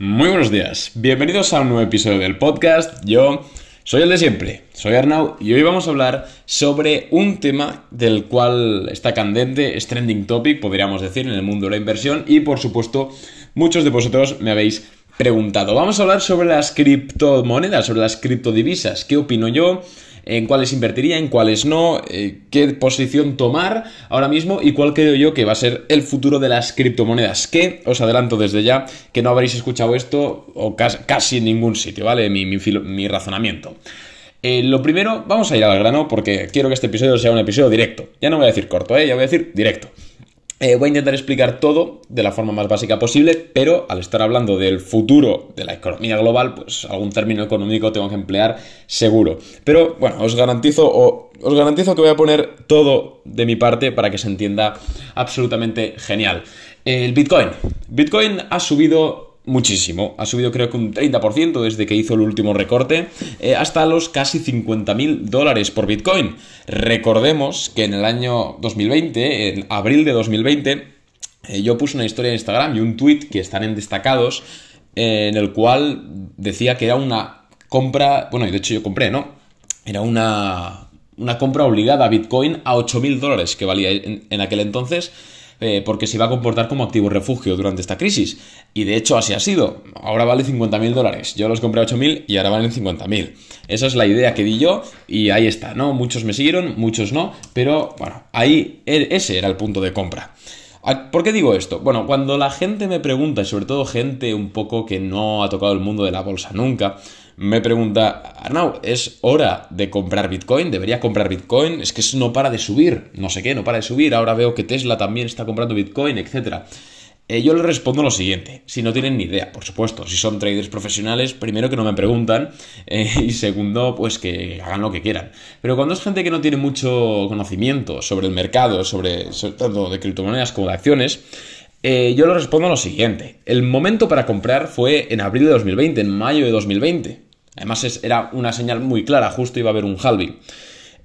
Muy buenos días, bienvenidos a un nuevo episodio del podcast. Yo soy el de siempre, soy Arnau y hoy vamos a hablar sobre un tema del cual está candente, es trending topic, podríamos decir, en el mundo de la inversión y por supuesto muchos de vosotros me habéis preguntado. Vamos a hablar sobre las criptomonedas, sobre las criptodivisas, qué opino yo, en cuáles invertiría, en cuáles no, eh, qué posición tomar ahora mismo y cuál creo yo que va a ser el futuro de las criptomonedas. Que os adelanto desde ya que no habréis escuchado esto o casi, en ningún sitio, ¿vale? Mi, mi, razonamiento. Eh, lo primero, vamos a ir al grano porque quiero que este episodio sea un episodio directo. Ya no voy a decir corto, ¿eh? ya voy a decir directo. Eh, voy a intentar explicar todo de la forma más básica posible, pero al estar hablando del futuro de la economía global, pues algún término económico tengo que emplear seguro. Pero bueno, os garantizo, os garantizo que voy a poner todo de mi parte para que se entienda absolutamente genial. El Bitcoin. Bitcoin ha subido muchísimo. Ha subido creo que un 30% desde que hizo el último recorte eh, hasta los casi 50.000 dólares por Bitcoin. Recordemos que en el año 2020, en abril de 2020, eh, yo puse una historia en Instagram y un tweet que están en destacados eh, en el cual decía que era una compra, bueno, y de hecho yo compré, ¿no? Era una, una compra obligada a Bitcoin a 8.000 dólares que valía en aquel entonces. Eh, porque se iba a comportar como activo refugio durante esta crisis. Y de hecho así ha sido. Ahora vale 50.000 dólares. Yo los compré a 8.000 y ahora valen 50.000. Esa es la idea que di yo y ahí está, ¿no? Muchos me siguieron, muchos no, pero bueno, ahí e, ese era el punto de compra. ¿Por qué digo esto? Bueno, cuando la gente me pregunta, y sobre todo gente un poco que no ha tocado el mundo de la bolsa nunca, me pregunta, Arnau, ¿es hora de comprar Bitcoin? ¿Debería comprar Bitcoin? Es que no para de subir, no sé qué, no para de subir, ahora veo que Tesla también está comprando Bitcoin, etc. Eh, yo le respondo lo siguiente, si no tienen ni idea, por supuesto, si son traders profesionales, primero que no me preguntan eh, y segundo, pues que hagan lo que quieran. Pero cuando es gente que no tiene mucho conocimiento sobre el mercado, sobre, tanto de criptomonedas como de acciones, eh, yo le respondo lo siguiente. El momento para comprar fue en abril de 2020, en mayo de 2020. Además era una señal muy clara, justo iba a haber un halving.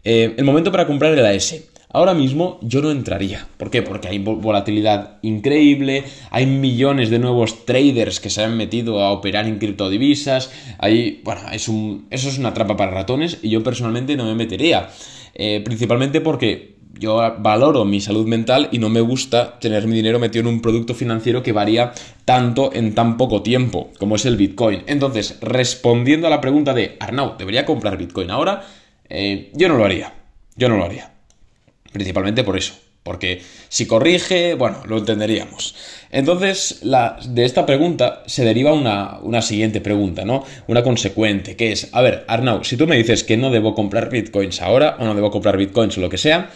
Eh, el momento para comprar era ese. Ahora mismo yo no entraría. ¿Por qué? Porque hay volatilidad increíble, hay millones de nuevos traders que se han metido a operar en criptodivisas. Hay, bueno, es un, eso es una trampa para ratones y yo personalmente no me metería. Eh, principalmente porque yo valoro mi salud mental y no me gusta tener mi dinero metido en un producto financiero que varía tanto en tan poco tiempo como es el Bitcoin. Entonces, respondiendo a la pregunta de Arnau, ¿debería comprar Bitcoin ahora? Eh, yo no lo haría. Yo no lo haría. Principalmente por eso. Porque si corrige, bueno, lo entenderíamos. Entonces, de esta pregunta se deriva una, una, siguiente pregunta, ¿no? Una consecuente, que es, a ver, Arnau, si tú me dices que no debo comprar bitcoins ahora, o no debo comprar bitcoins o lo que sea,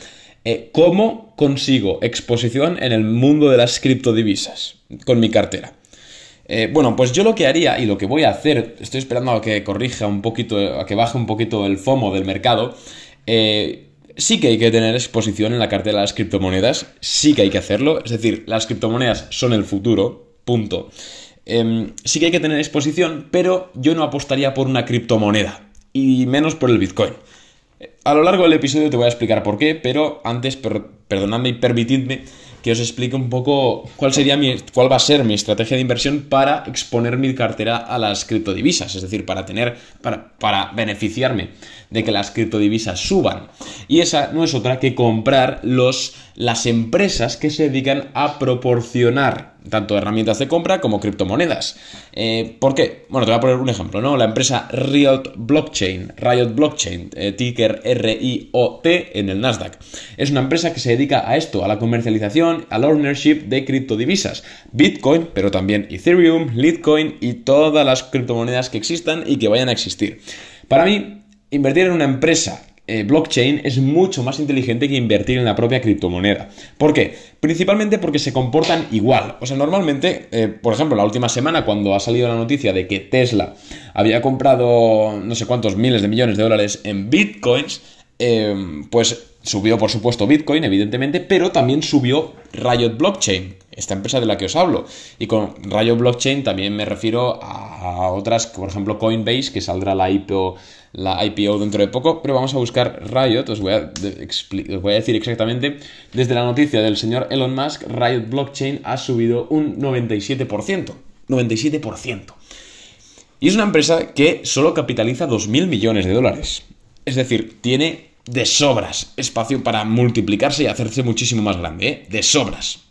eh, ¿Cómo consigo exposición en el mundo de las criptodivisas con mi cartera? Eh, bueno, pues yo lo que haría y lo que voy a hacer, estoy esperando a que corrija un poquito, a que baje un poquito el FOMO del mercado. Eh, sí que hay que tener exposición en la cartera de las criptomonedas, sí que hay que hacerlo, es decir, las criptomonedas son el futuro, punto. Em, sí que hay que tener exposición, pero yo no apostaría por una criptomoneda, y menos por el Bitcoin. A lo largo del episodio te voy a explicar por qué, pero antes, perdonadme y permitidme que os explique un poco cuál sería mi, cuál va a ser mi estrategia de inversión para exponer mi cartera a las criptodivisas, es decir, para tener, para, para beneficiarme de que las criptodivisas suban. Y esa no es otra que comprar los, las empresas que se dedican a proporcionar tanto herramientas de compra como criptomonedas. Eh, ¿Por qué? Bueno, te voy a poner un ejemplo, ¿no? La empresa Riot Blockchain, Riot Blockchain, eh, ticker R-I-O-T en el Nasdaq. Es una empresa que se dedica a esto, a la comercialización, al ownership de criptodivisas. Bitcoin, pero también Ethereum, Litecoin y todas las criptomonedas que existan y que vayan a existir. Para mí, invertir en una empresa eh, blockchain es mucho más inteligente que invertir en la propia criptomoneda. ¿Por qué? Principalmente porque se comportan igual. O sea, normalmente, eh, por ejemplo, la última semana cuando ha salido la noticia de que Tesla había comprado no sé cuántos miles de millones de dólares en bitcoins, eh, pues subió por supuesto Bitcoin, evidentemente, pero también subió Riot Blockchain, esta empresa de la que os hablo. Y con Riot Blockchain también me refiero a otras, por ejemplo Coinbase, que saldrá la IPO la IPO dentro de poco, pero vamos a buscar Riot, os voy a, voy a decir exactamente, desde la noticia del señor Elon Musk, Riot Blockchain ha subido un 97%. 97%. Y es una empresa que solo capitaliza 2.000 millones de dólares. Es decir, tiene de sobras espacio para multiplicarse y hacerse muchísimo más grande, ¿eh? de sobras.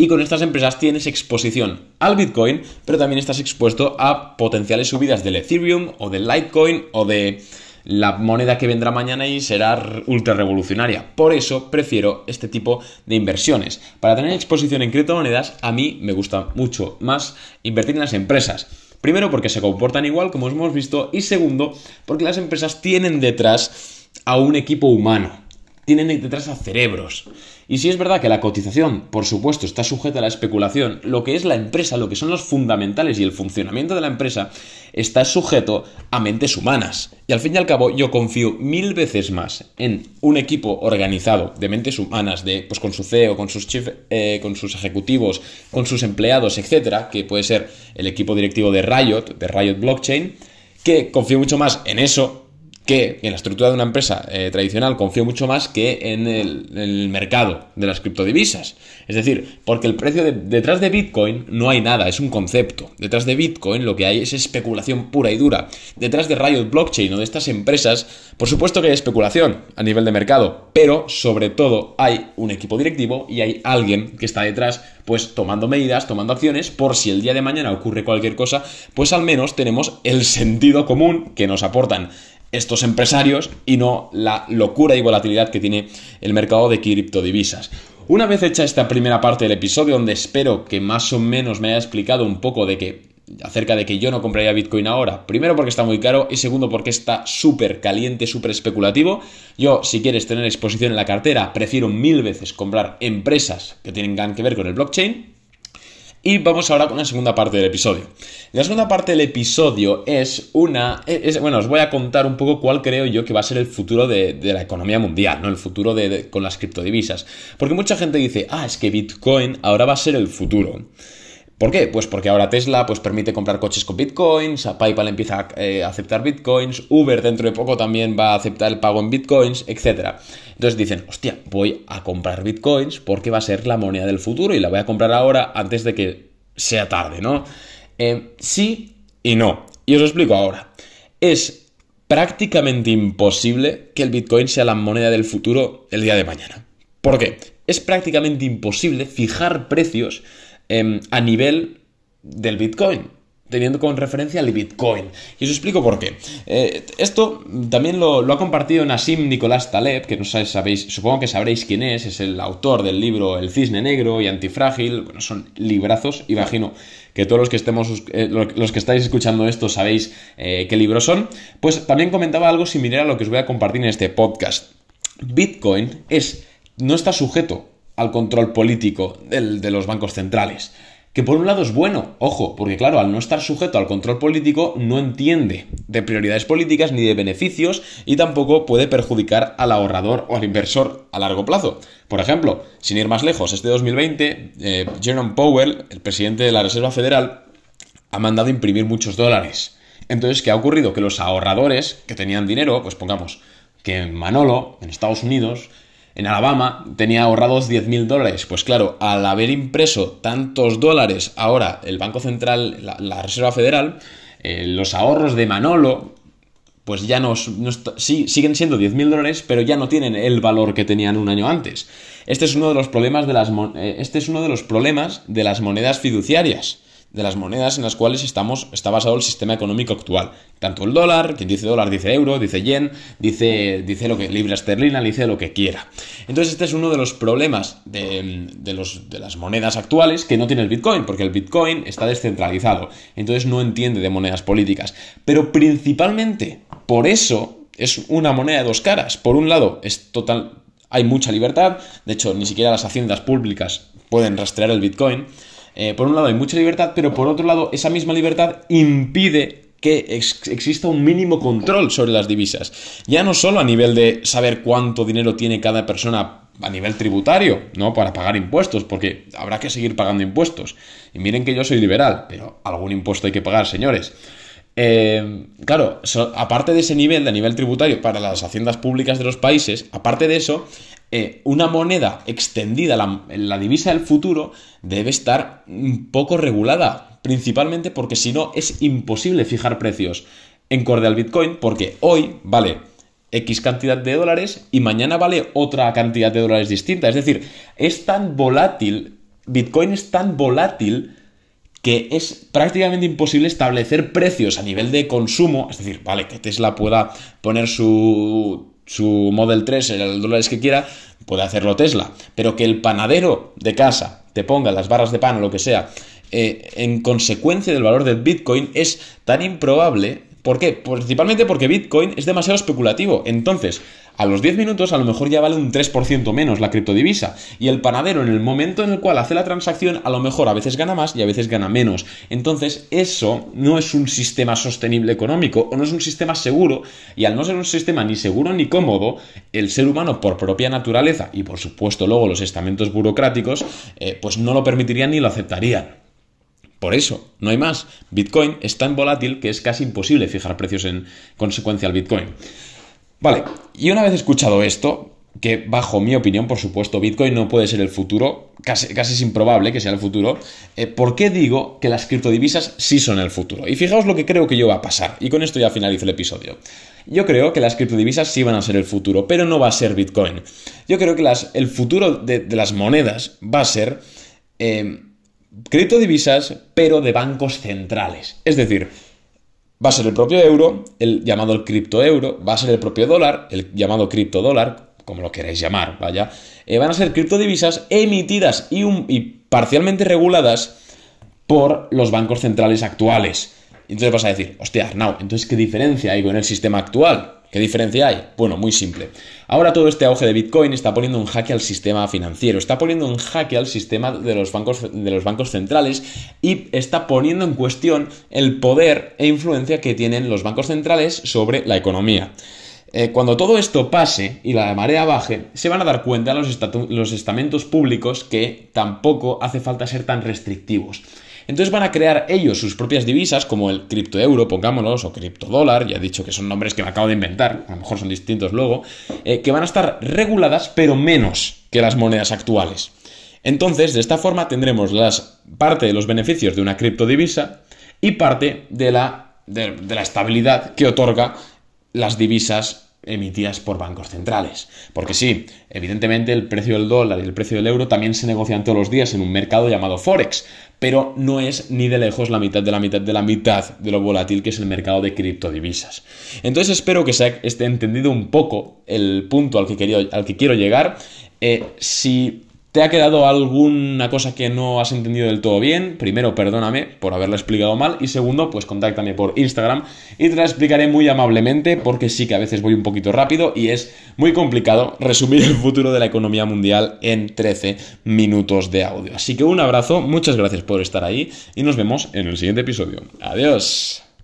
Y con estas empresas tienes exposición al Bitcoin, pero también estás expuesto a potenciales subidas del Ethereum o del Litecoin o de la moneda que vendrá mañana y será ultra revolucionaria. Por eso prefiero este tipo de inversiones. Para tener exposición en criptomonedas, a mí me gusta mucho más invertir en las empresas. Primero porque se comportan igual, como hemos visto, y segundo porque las empresas tienen detrás a un equipo humano tienen detrás a cerebros. Y si es verdad que la cotización, por supuesto, está sujeta a la especulación, lo que es la empresa, lo que son los fundamentales y el funcionamiento de la empresa, está sujeto a mentes humanas. Y al fin y al cabo, yo confío mil veces más en un equipo organizado de mentes humanas, de, pues con su CEO, con sus, eh, con sus ejecutivos, con sus empleados, etcétera, que puede ser el equipo directivo de Riot, de Riot Blockchain, que confío mucho más en eso que en la estructura de una empresa eh, tradicional confío mucho más que en el, mercado de las criptodivisas. Es decir, porque el precio detrás de Bitcoin no hay nada, es un concepto. Detrás de Bitcoin lo que hay es especulación pura y dura. Detrás de Riot Blockchain o de estas empresas, por supuesto que hay especulación a nivel de mercado, pero sobre todo hay un equipo directivo y hay alguien que está detrás pues tomando medidas, tomando acciones, por si el día de mañana ocurre cualquier cosa, pues al menos tenemos el sentido común que nos aportan estos empresarios y no la locura y volatilidad que tiene el mercado de criptodivisas. Una vez hecha esta primera parte del episodio, donde espero que más o menos me haya explicado un poco de que acerca de que yo no compraría Bitcoin ahora. Primero porque está muy caro y segundo porque está súper caliente, súper especulativo. Yo, si quieres tener exposición en la cartera, prefiero mil veces comprar empresas que tengan que ver con el blockchain y vamos ahora con la segunda parte del episodio. La segunda parte del episodio es una... bueno, os voy a contar un poco cuál creo yo que va a ser el futuro de, la economía mundial, ¿no? El futuro de, con las criptodivisas. Porque mucha gente dice, ah, es que Bitcoin ahora va a ser el futuro. ¿Por qué? Pues porque ahora Tesla pues, permite comprar coches con bitcoins, PayPal empieza eh, a aceptar bitcoins, Uber dentro de poco también va a aceptar el pago en bitcoins, etc. Entonces dicen, hostia, voy a comprar bitcoins porque va a ser la moneda del futuro y la voy a comprar ahora antes de que sea tarde, ¿no? Eh, sí y no. Y os lo explico ahora. Es prácticamente imposible que el bitcoin sea la moneda del futuro el día de mañana. ¿Por qué? Es prácticamente imposible fijar precios Em, a nivel del Bitcoin teniendo como referencia el Bitcoin. Y os explico por qué. Eh, esto también lo, ha compartido Nassim Nicolás Taleb, que no sabéis, supongo que sabréis quién es, es el autor del libro El Cisne Negro y Antifrágil, bueno, son librazos, imagino que todos los que estemos, eh, los que estáis escuchando esto sabéis eh, qué libros son, pues también comentaba algo similar a lo que os voy a compartir en este podcast. Bitcoin es, no está sujeto al control político de los bancos centrales. Que por un lado es bueno, ojo, porque claro, al no estar sujeto al control político no entiende de prioridades políticas ni de beneficios y tampoco puede perjudicar al ahorrador o al inversor a largo plazo. Por ejemplo, sin ir más lejos, este 2020, eh, Jerome Powell, el presidente de la Reserva Federal, ha mandado imprimir muchos dólares. Entonces, ¿qué ha ocurrido? Que los ahorradores que tenían dinero, pues pongamos que Manolo, en Estados Unidos, en Alabama tenía ahorrados 10.000 dólares. Pues claro, al haber impreso tantos dólares ahora el Banco Central, la, Reserva Federal, eh, los ahorros de Manolo, pues ya no, sí, siguen siendo 10.000 dólares, pero ya no tienen el valor que tenían un año antes. Este es uno de los problemas de las, eh, este es uno de los problemas de las monedas fiduciarias de las monedas en las cuales estamos, está basado el sistema económico actual. Tanto el dólar, quien dice dólar dice euro, dice yen, dice, dice lo que libra esterlina, dice lo que quiera. Entonces este es uno de los problemas de, los, de las monedas actuales que no tiene el Bitcoin, porque el Bitcoin está descentralizado, entonces no entiende de monedas políticas. Pero principalmente por eso es una moneda de dos caras. Por un lado, es total, hay mucha libertad, de hecho ni siquiera las haciendas públicas pueden rastrear el Bitcoin. Eh, por un lado hay mucha libertad, pero por otro lado esa misma libertad impide que exista un mínimo control sobre las divisas. Ya no solo a nivel de saber cuánto dinero tiene cada persona a nivel tributario, ¿no? Para pagar impuestos, porque habrá que seguir pagando impuestos. Y miren que yo soy liberal, pero algún impuesto hay que pagar, señores. Eh, claro, aparte de ese nivel, de nivel tributario para las haciendas públicas de los países, aparte de eso, eh, una moneda extendida, la, divisa del futuro, debe estar un poco regulada principalmente porque si no es imposible fijar precios en corde al Bitcoin, porque hoy vale X cantidad de dólares y mañana vale otra cantidad de dólares distinta. Es decir, es tan volátil, Bitcoin es tan volátil que es prácticamente imposible establecer precios a nivel de consumo, es decir, vale, que Tesla pueda poner su, su Model 3 en el dólares que quiera, puede hacerlo Tesla, pero que el panadero de casa te ponga las barras de pan o lo que sea eh, en consecuencia del valor del Bitcoin es tan improbable ¿Por qué? Principalmente porque Bitcoin es demasiado especulativo. Entonces, a los 10 minutos a lo mejor ya vale un 3% menos la criptodivisa. Y el panadero en el momento en el cual hace la transacción a lo mejor a veces gana más y a veces gana menos. Entonces, eso no es un sistema sostenible económico o no es un sistema seguro. Y al no ser un sistema ni seguro ni cómodo, el ser humano por propia naturaleza y por supuesto luego los estamentos burocráticos, eh, pues no lo permitirían ni lo aceptarían. Por eso, no hay más. Bitcoin es tan volátil que es casi imposible fijar precios en consecuencia al Bitcoin. Vale, y una vez escuchado esto, que bajo mi opinión, por supuesto, Bitcoin no puede ser el futuro, casi, casi es improbable que sea el futuro, eh, ¿por qué digo que las criptodivisas sí son el futuro? Y fijaos lo que creo que yo va a pasar, y con esto ya finalizo el episodio. Yo creo que las criptodivisas sí van a ser el futuro, pero no va a ser Bitcoin. Yo creo que el futuro de, las monedas va a ser... Eh, criptodivisas, pero de bancos centrales. Es decir, va a ser el propio euro, el llamado el criptoeuro, va a ser el propio dólar, el llamado criptodólar, como lo queréis llamar, vaya. Eh, van a ser criptodivisas emitidas y, parcialmente reguladas por los bancos centrales actuales. Entonces vas a decir, hostia, Arnau, entonces ¿qué diferencia hay con el sistema actual? ¿Qué diferencia hay? Bueno, muy simple. Ahora todo este auge de Bitcoin está poniendo un jaque al sistema financiero, está poniendo un jaque al sistema de los bancos, de los bancos centrales y está poniendo en cuestión el poder e influencia que tienen los bancos centrales sobre la economía. Eh, cuando todo esto pase y la marea baje, se van a dar cuenta los, los estamentos públicos que tampoco hace falta ser tan restrictivos. Entonces van a crear ellos sus propias divisas, como el criptoeuro, pongámonos, o criptodólar, ya he dicho que son nombres que me acabo de inventar, a lo mejor son distintos luego, eh, que van a estar reguladas, pero menos que las monedas actuales. Entonces, de esta forma tendremos las, parte de los beneficios de una criptodivisa y parte de la, de la estabilidad que otorga las divisas emitidas por bancos centrales. Porque sí, evidentemente el precio del dólar y el precio del euro también se negocian todos los días en un mercado llamado Forex, pero no es ni de lejos la mitad de la mitad de la mitad de lo volátil que es el mercado de criptodivisas. Entonces espero que se esté entendido un poco el punto al que, al que quiero llegar. Eh, si ¿Te ha quedado alguna cosa que no has entendido del todo bien? Primero, perdóname por haberlo explicado mal. Y segundo, pues contáctame por Instagram y te la explicaré muy amablemente porque sí que a veces voy un poquito rápido y es muy complicado resumir el futuro de la economía mundial en 13 minutos de audio. Así que un abrazo, muchas gracias por estar ahí y nos vemos en el siguiente episodio. Adiós.